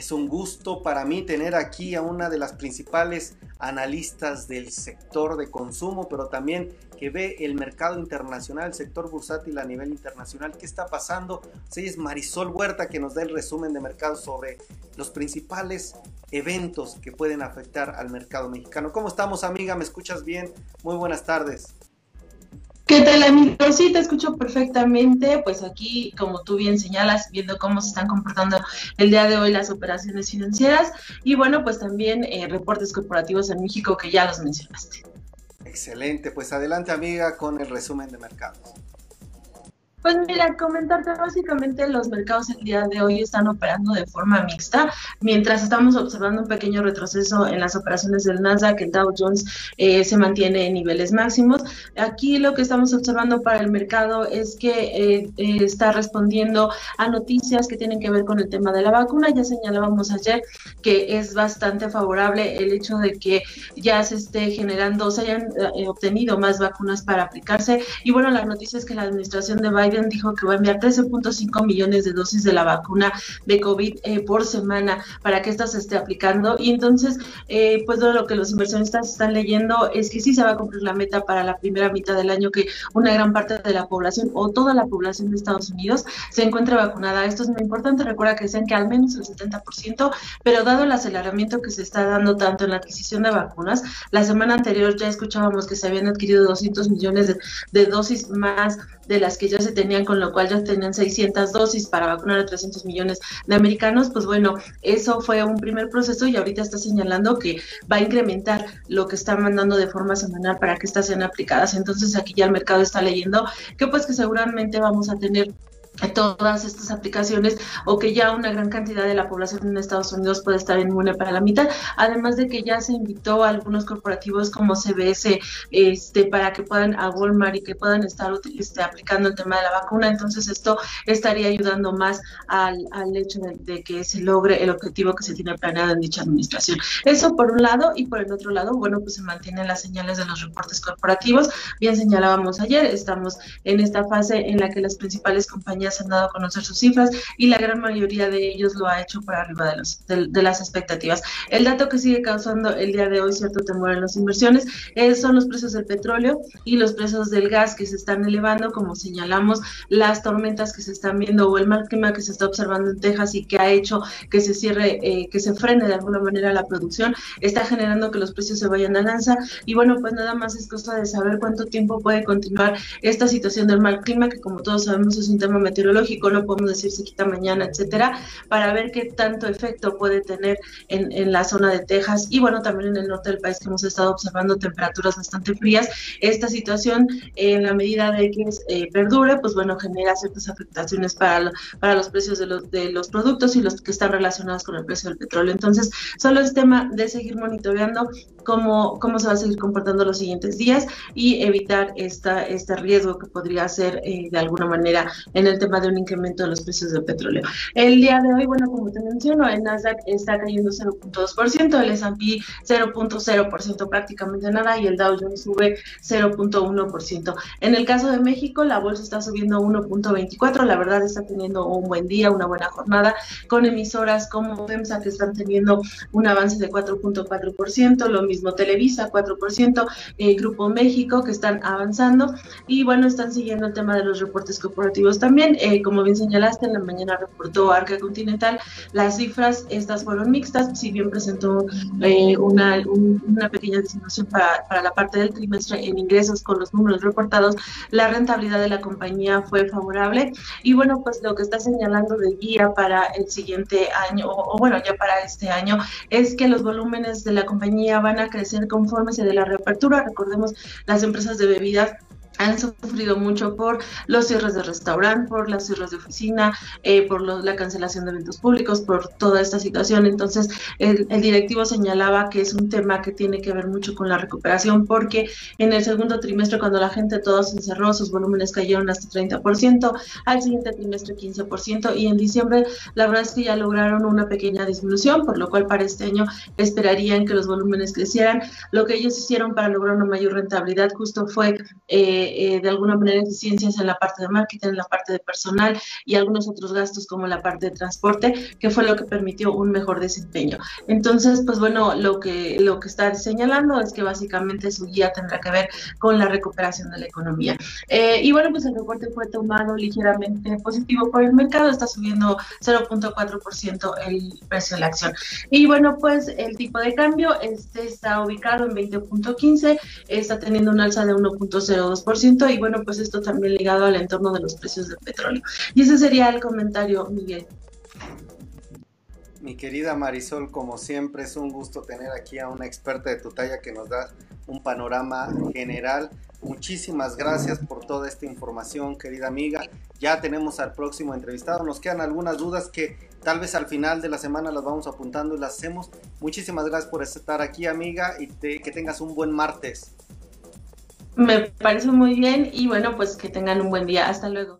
Es un gusto para mí tener aquí a una de las principales analistas del sector de consumo, pero también que ve el mercado internacional, el sector bursátil a nivel internacional. ¿Qué está pasando? Sí, es Marisol Huerta que nos da el resumen de mercado sobre los principales eventos que pueden afectar al mercado mexicano. ¿Cómo estamos, amiga? ¿Me escuchas bien? Muy buenas tardes. ¿Qué tal, amigo? Sí, te escucho perfectamente. Pues aquí, como tú bien señalas, viendo cómo se están comportando el día de hoy las operaciones financieras y bueno, pues también eh, reportes corporativos en México que ya los mencionaste. Excelente, pues adelante amiga con el resumen de mercados. Pues mira, comentarte básicamente los mercados el día de hoy están operando de forma mixta, mientras estamos observando un pequeño retroceso en las operaciones del Nasdaq, el Dow Jones eh, se mantiene en niveles máximos. Aquí lo que estamos observando para el mercado es que eh, eh, está respondiendo a noticias que tienen que ver con el tema de la vacuna. Ya señalábamos ayer que es bastante favorable el hecho de que ya se esté generando, se hayan obtenido más vacunas para aplicarse. Y bueno, la noticia es que la administración de Biden dijo que va a enviar 13.5 millones de dosis de la vacuna de COVID eh, por semana para que esta se esté aplicando. Y entonces, eh, pues lo que los inversionistas están leyendo es que sí se va a cumplir la meta para la primera mitad del año, que una gran parte de la población o toda la población de Estados Unidos se encuentre vacunada. Esto es muy importante. Recuerda que sean que al menos el 70%, pero dado el aceleramiento que se está dando tanto en la adquisición de vacunas, la semana anterior ya escuchábamos que se habían adquirido 200 millones de, de dosis más de las que ya se tenían, con lo cual ya tenían 600 dosis para vacunar a 300 millones de americanos, pues bueno, eso fue un primer proceso y ahorita está señalando que va a incrementar lo que está mandando de forma semanal para que estas sean aplicadas. Entonces aquí ya el mercado está leyendo que pues que seguramente vamos a tener todas estas aplicaciones o que ya una gran cantidad de la población en Estados Unidos puede estar inmune para la mitad, además de que ya se invitó a algunos corporativos como CBS este para que puedan a Walmart y que puedan estar este, aplicando el tema de la vacuna, entonces esto estaría ayudando más al, al hecho de, que se logre el objetivo que se tiene planeado en dicha administración. Eso por un lado y por el otro lado, bueno, pues se mantienen las señales de los reportes corporativos, bien señalábamos ayer, estamos en esta fase en la que las principales compañías se han dado a conocer sus cifras y la gran mayoría de ellos lo ha hecho por arriba de, los, de, las expectativas. El dato que sigue causando el día de hoy cierto temor en las inversiones son los precios del petróleo y los precios del gas que se están elevando, como señalamos, las tormentas que se están viendo o el mal clima que se está observando en Texas y que ha hecho que se cierre, eh, que se frene de alguna manera la producción, está generando que los precios se vayan a lanza y bueno, pues nada más es cosa de saber cuánto tiempo puede continuar esta situación del mal clima, que como todos sabemos es un tema meteorológico, no podemos decir se quita mañana, etcétera, para ver qué tanto efecto puede tener en, en, la zona de Texas y bueno, también en el norte del país que hemos estado observando temperaturas bastante frías. Esta situación, en la medida de que eh, perdure, pues bueno, genera ciertas afectaciones para, para los precios de los, de los productos y los que están relacionados con el precio del petróleo. Entonces, solo es tema de seguir monitoreando cómo, cómo se va a seguir comportando los siguientes días y evitar esta, este riesgo que podría ser eh, de alguna manera en el tema de un incremento de los precios del petróleo. El día de hoy, bueno, como te menciono, el Nasdaq está cayendo 0.2%, el S&P 0.0% prácticamente nada y el Dow Jones sube 0.1%. En el caso de México, la bolsa está subiendo 1.24, la verdad está teniendo un buen día, una buena jornada, con emisoras como FEMSA que están teniendo un avance de 4.4%, lo mismo Televisa 4%, el Grupo México que están avanzando y bueno, están siguiendo el tema de los reportes corporativos también. Eh, como bien señalaste, en la mañana reportó Arca Continental, las cifras estas fueron mixtas, si bien presentó eh, una, una pequeña disminución para, para la parte del trimestre en ingresos con los números reportados, la rentabilidad de la compañía fue favorable y bueno, pues lo que está señalando de guía para el siguiente año o, o bueno, ya para este año es que los volúmenes de la compañía van a crecer conforme se dé la reapertura. Recordemos, las empresas de bebidas han sufrido mucho por los cierres de restaurante, por las cierres de oficina, eh, por la cancelación de eventos públicos, por toda esta situación. Entonces, el, directivo señalaba que es un tema que tiene que ver mucho con la recuperación, porque en el segundo trimestre, cuando la gente todo se encerró, sus volúmenes cayeron hasta 30%, al siguiente trimestre 15%, y en diciembre la verdad es que ya lograron una pequeña disminución, por lo cual para este año esperarían que los volúmenes crecieran. Lo que ellos hicieron para lograr una mayor rentabilidad justo fue... Eh, eh, de alguna manera eficiencias en la parte de marketing, en la parte de personal y algunos otros gastos como la parte de transporte, que fue lo que permitió un mejor desempeño. Entonces, pues bueno, lo que, lo que está señalando es que básicamente su guía tendrá que ver con la recuperación de la economía. Eh, y bueno, pues el reporte fue tomado ligeramente positivo por el mercado, está subiendo 0.4% el precio de la acción. Y bueno, pues el tipo de cambio este está ubicado en 20.15, está teniendo un alza de 1.02% y bueno, pues esto también ligado al entorno de los precios del petróleo. Y ese sería el comentario, Miguel. Mi querida Marisol, como siempre es un gusto tener aquí a una experta de tu talla que nos da un panorama general. Muchísimas gracias por toda esta información, querida amiga. Ya tenemos al próximo entrevistado. Nos quedan algunas dudas que tal vez al final de la semana las vamos apuntando y las hacemos. Muchísimas gracias por estar aquí, amiga, y que tengas un buen martes. Me parece muy bien y bueno, pues que tengan un buen día. Hasta luego.